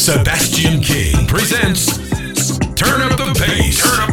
Sebastian King presents Turn Up the Bass.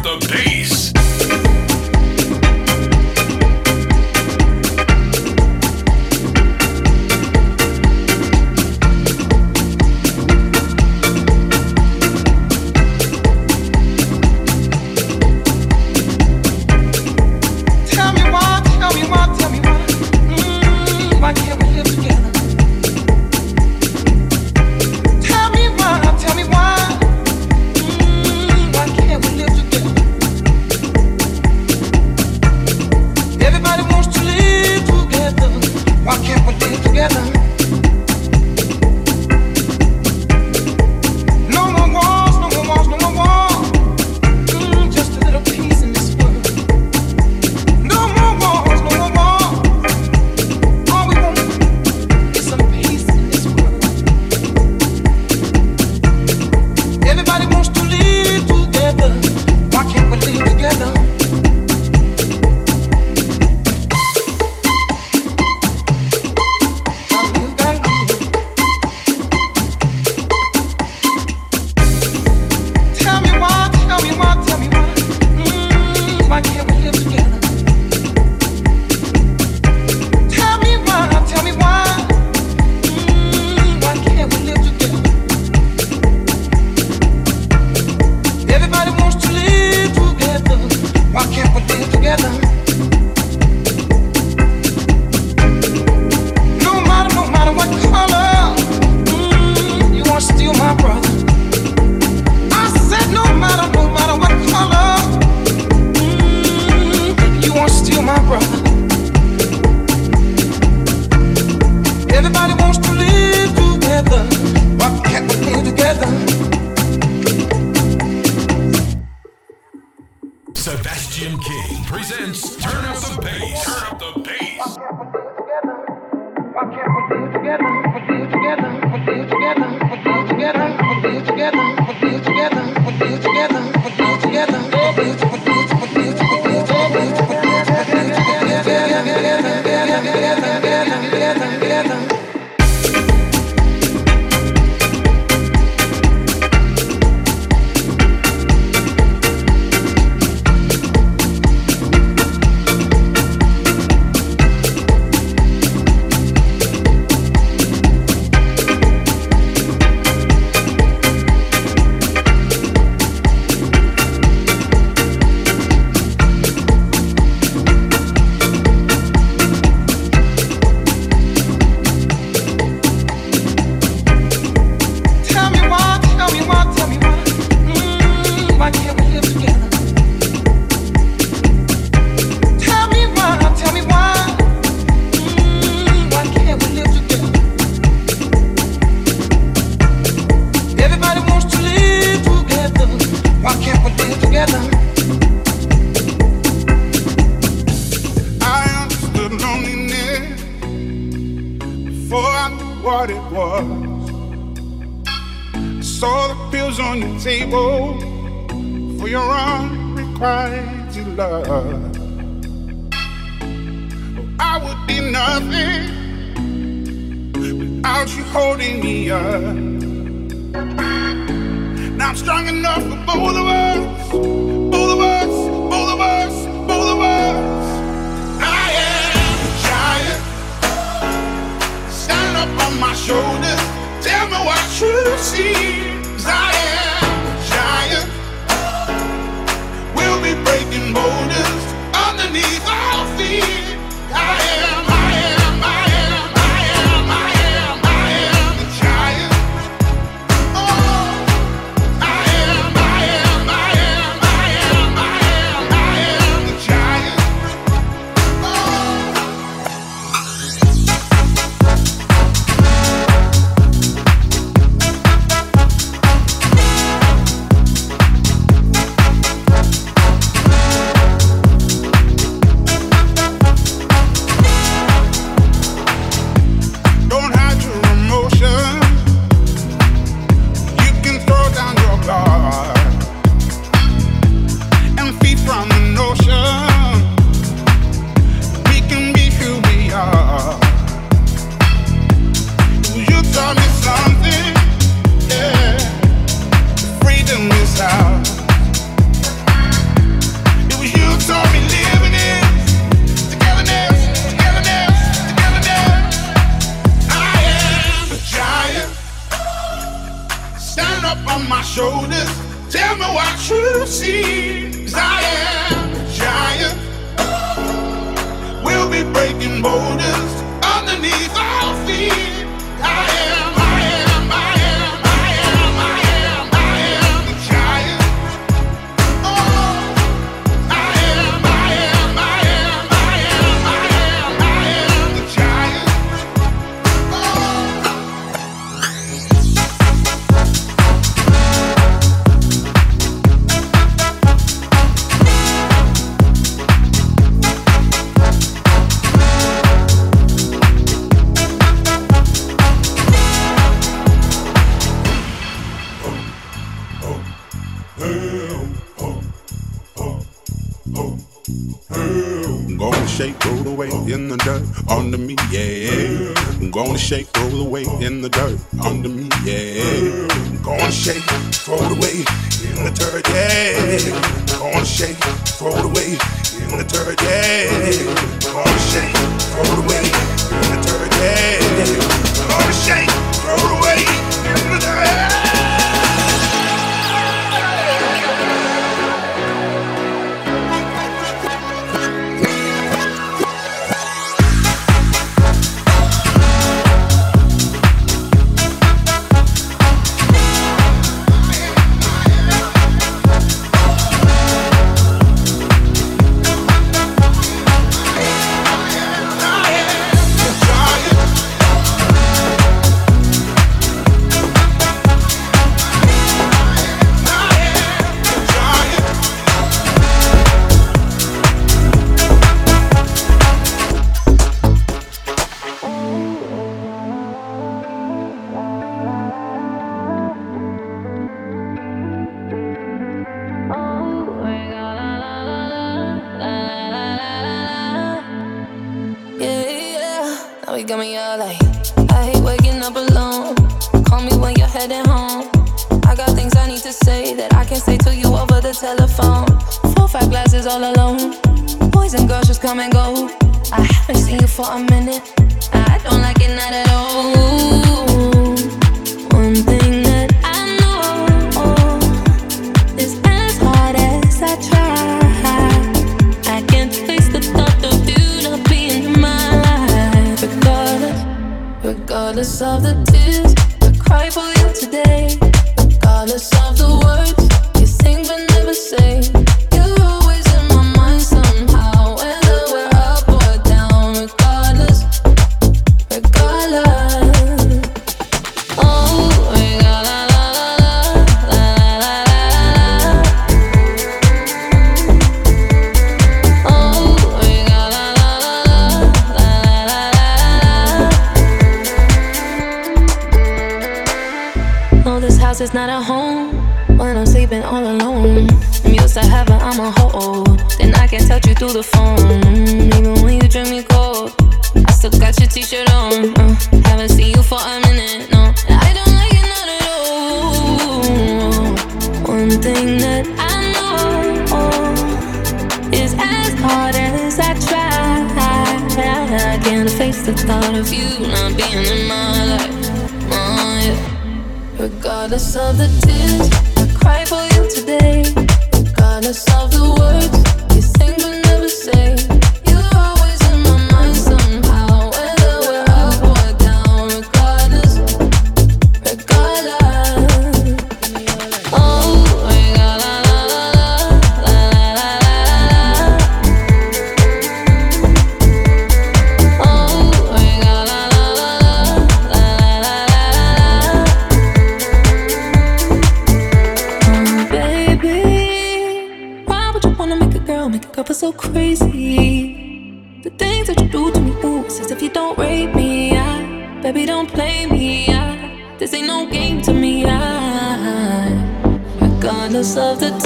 Of the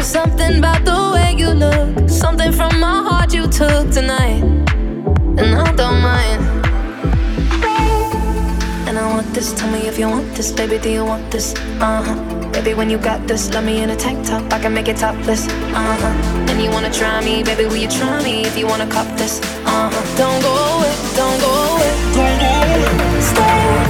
But there is something about the way you look, something from my heart you took tonight, and I don't mind. And I want this, tell me if you want this, baby, do you want this? Uh huh. Baby, when you got this, love me in a tank top, I can make it topless. Uh huh. And you wanna try me, baby, will you try me if you wanna cop this? Uh huh. Don't go away, don't go away, don't go away. Stay,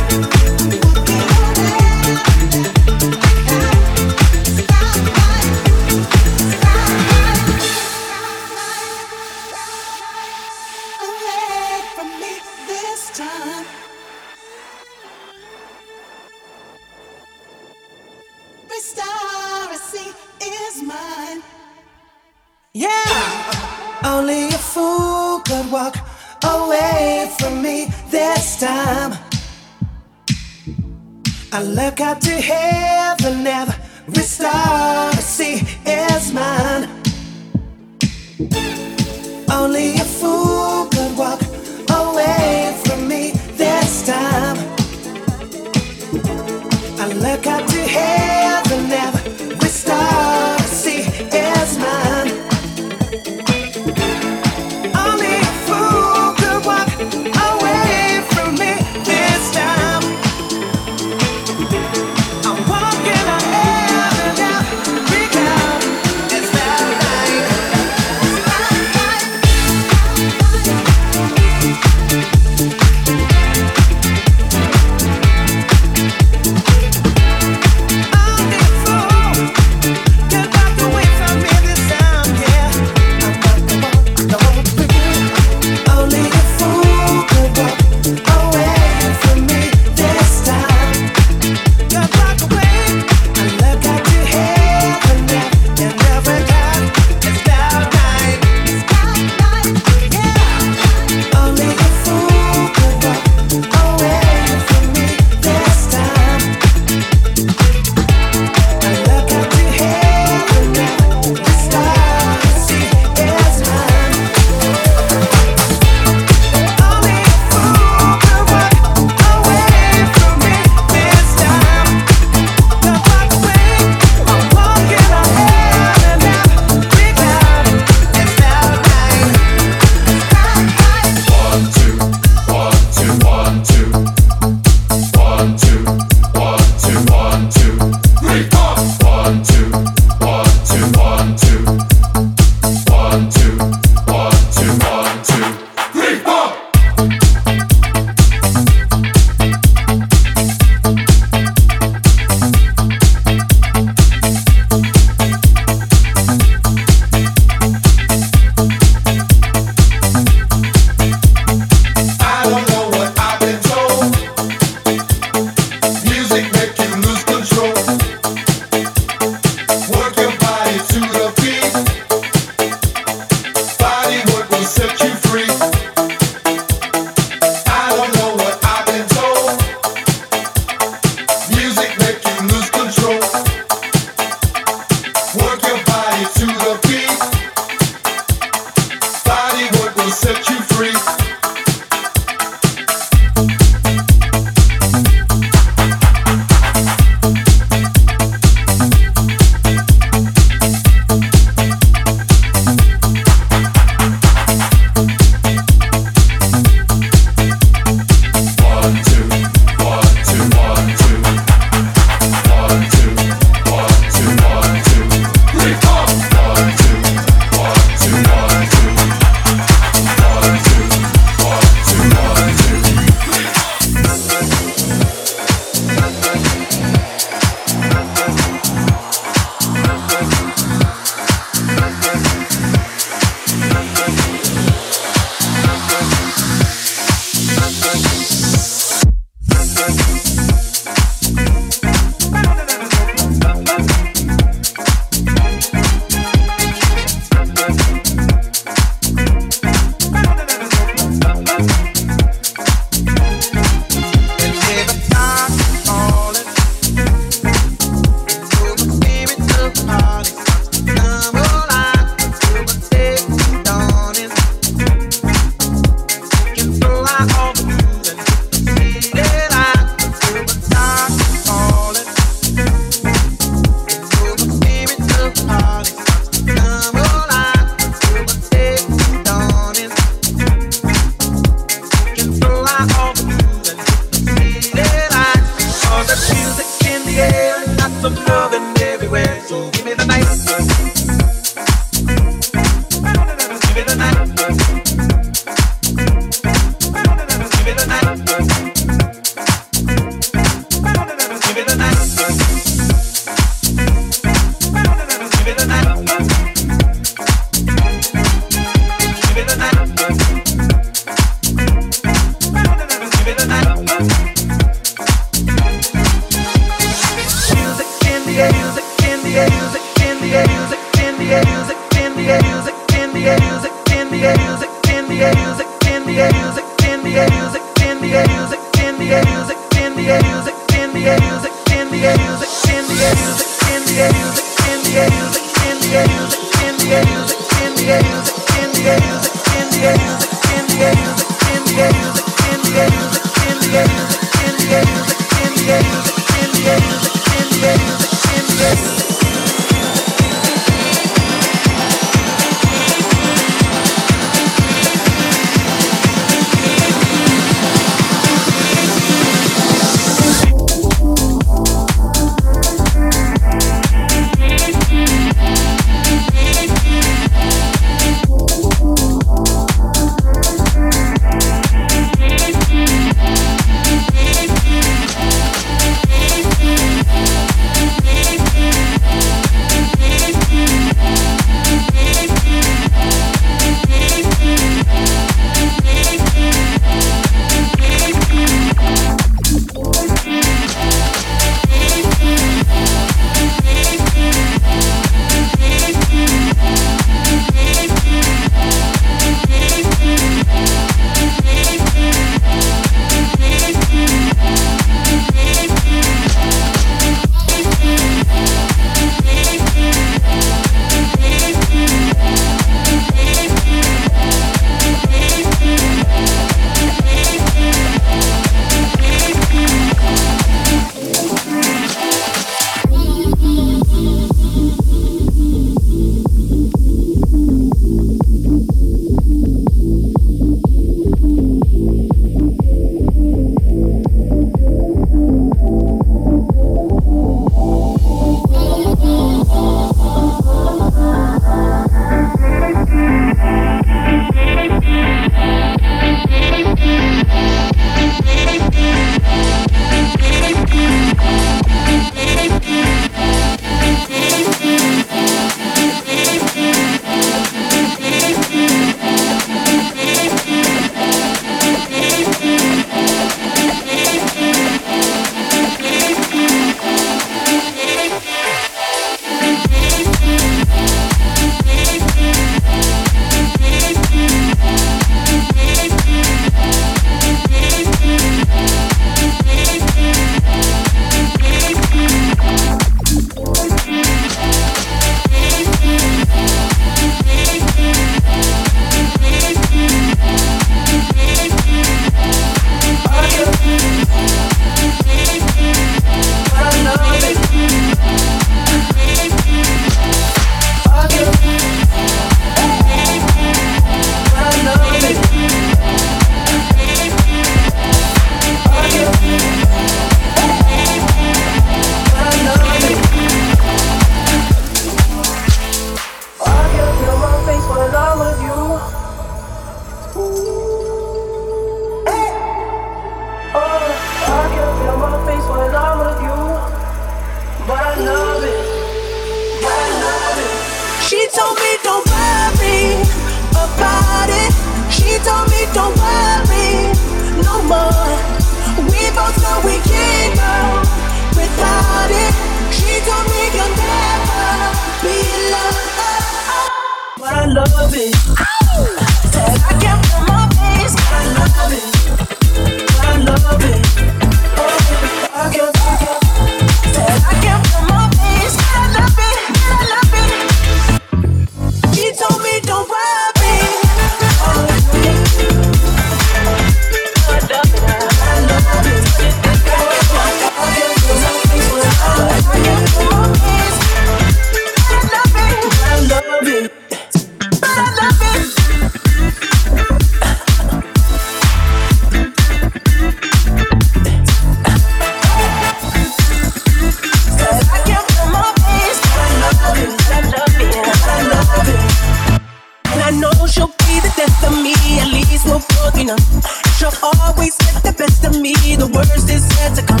is yet to come.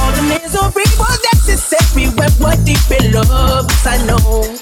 All the misery was necessary when we're deep in love. Cause I know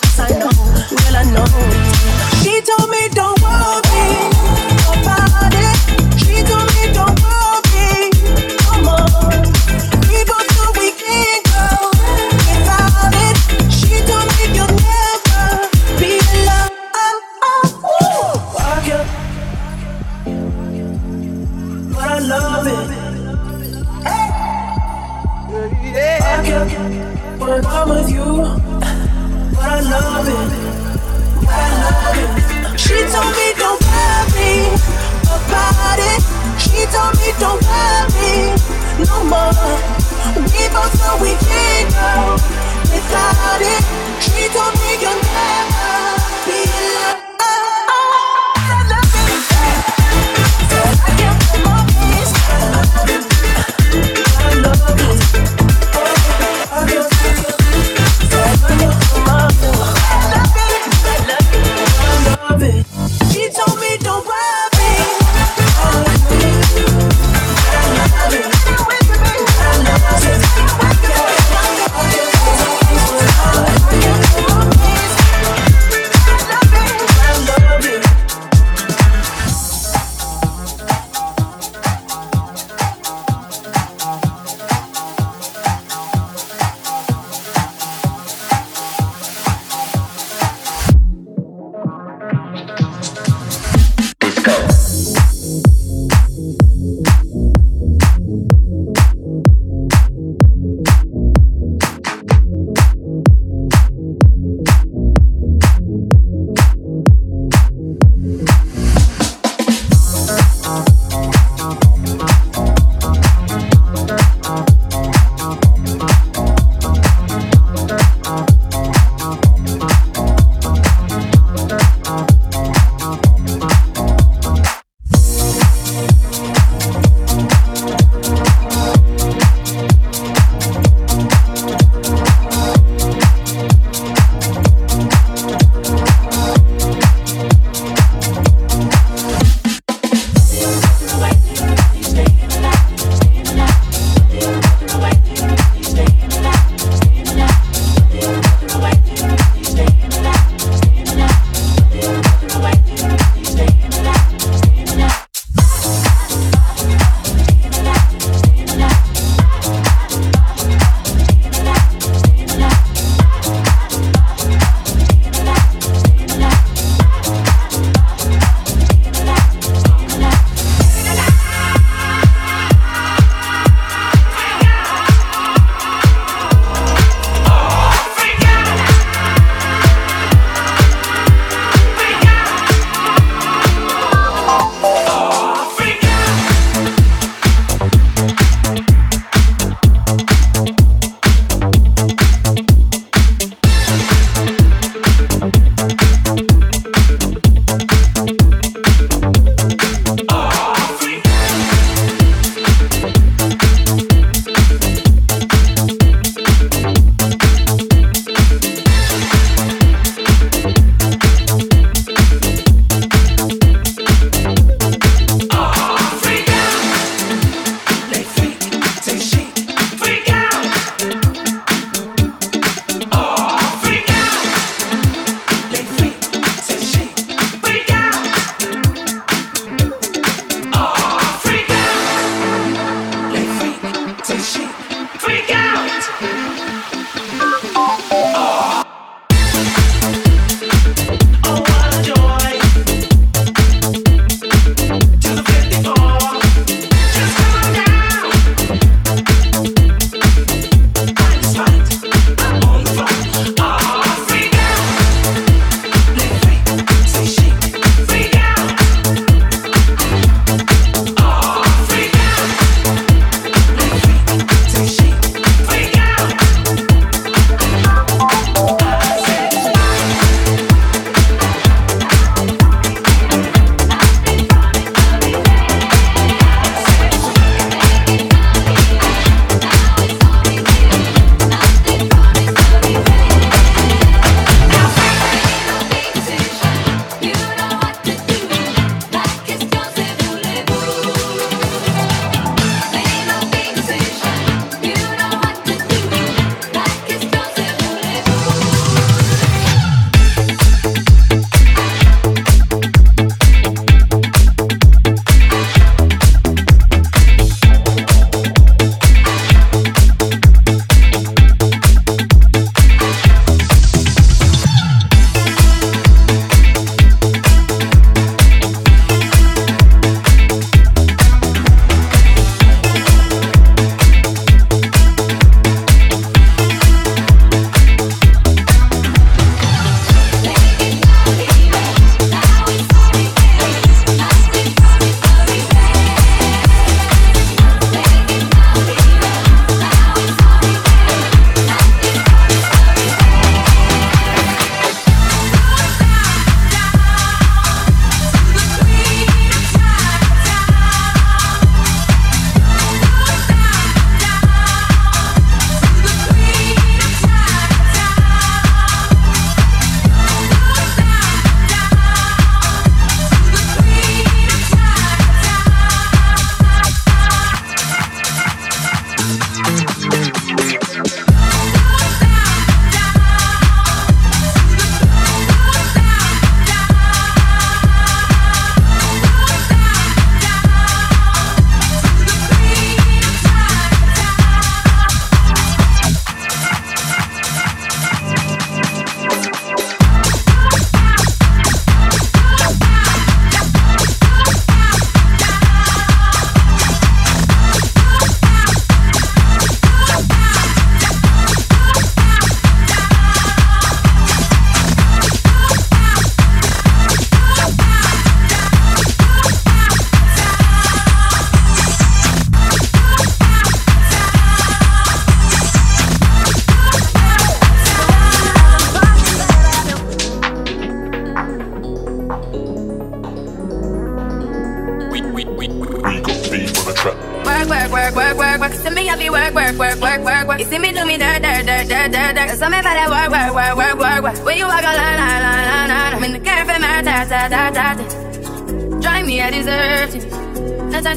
freak out.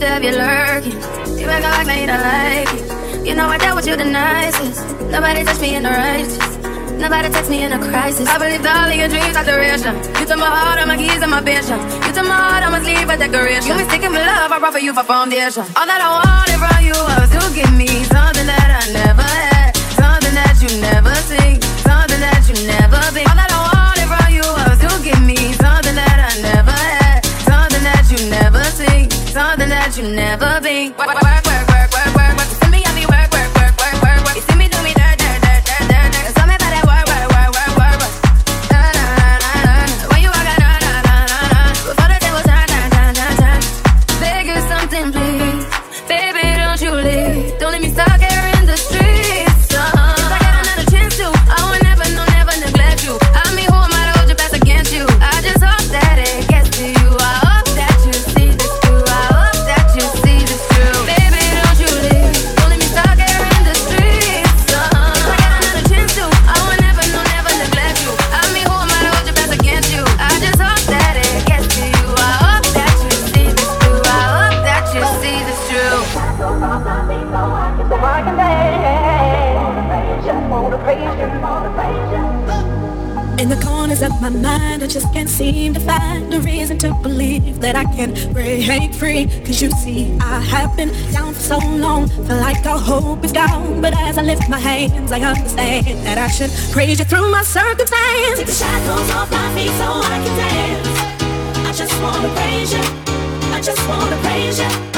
to have you lurking. You back on like me, I like it. You know I dealt with you the nicest. Nobody touched me in a righteous. Nobody text me in a crisis. I believed all of your dreams are duration. You took my heart, all my keys, and my vision. You took my heart, I must leave a decoration. You mistaken for love, I brought for you for foundation. All that I wanted from you was to give me affection. Praise you through my circumstance. Take the shackles off my feet so I can dance. I just wanna praise you. I just wanna praise you.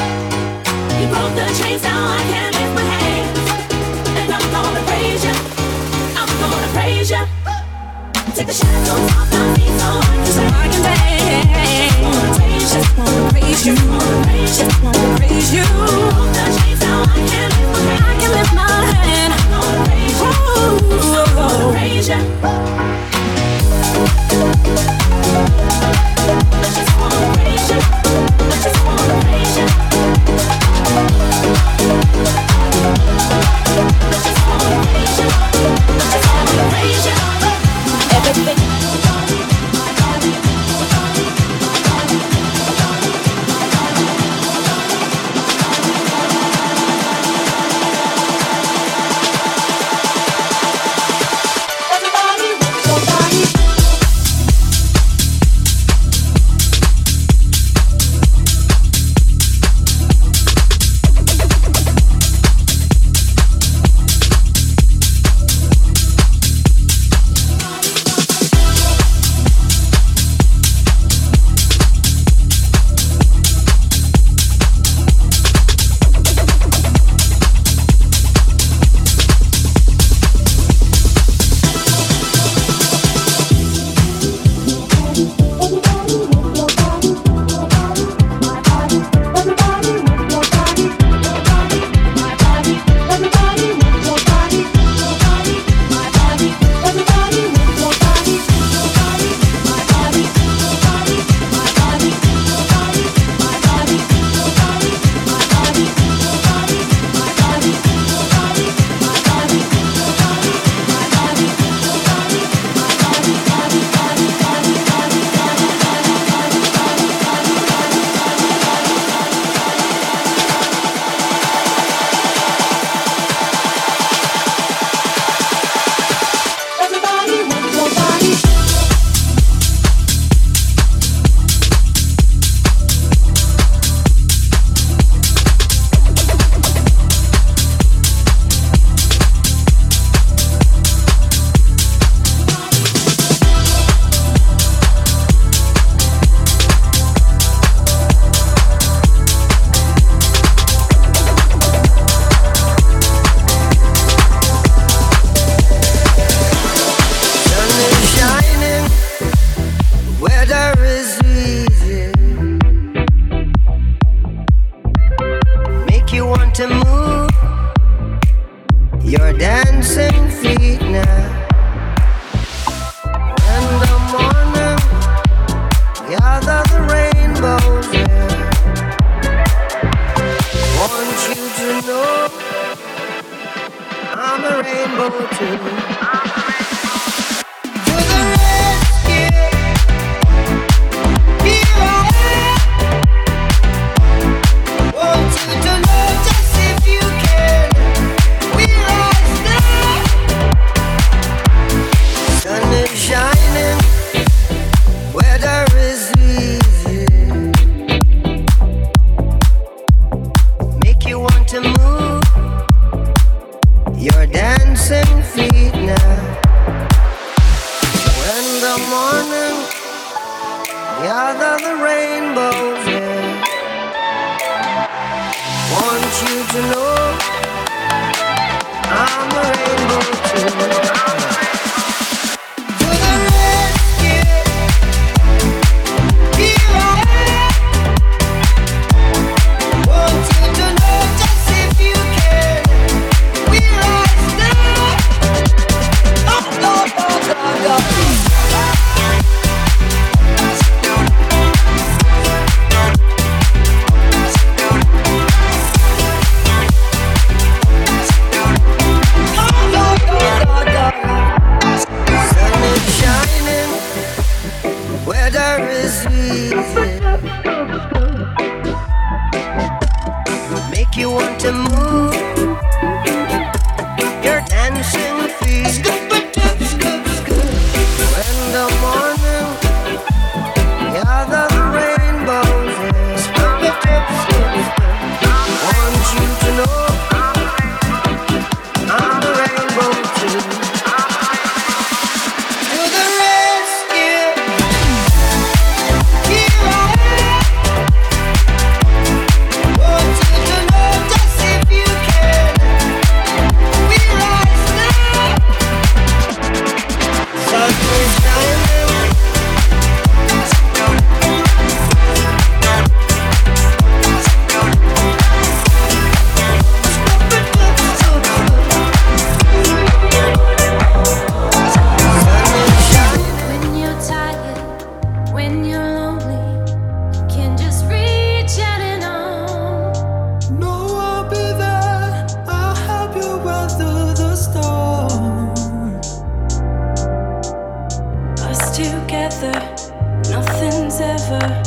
nothing's ever.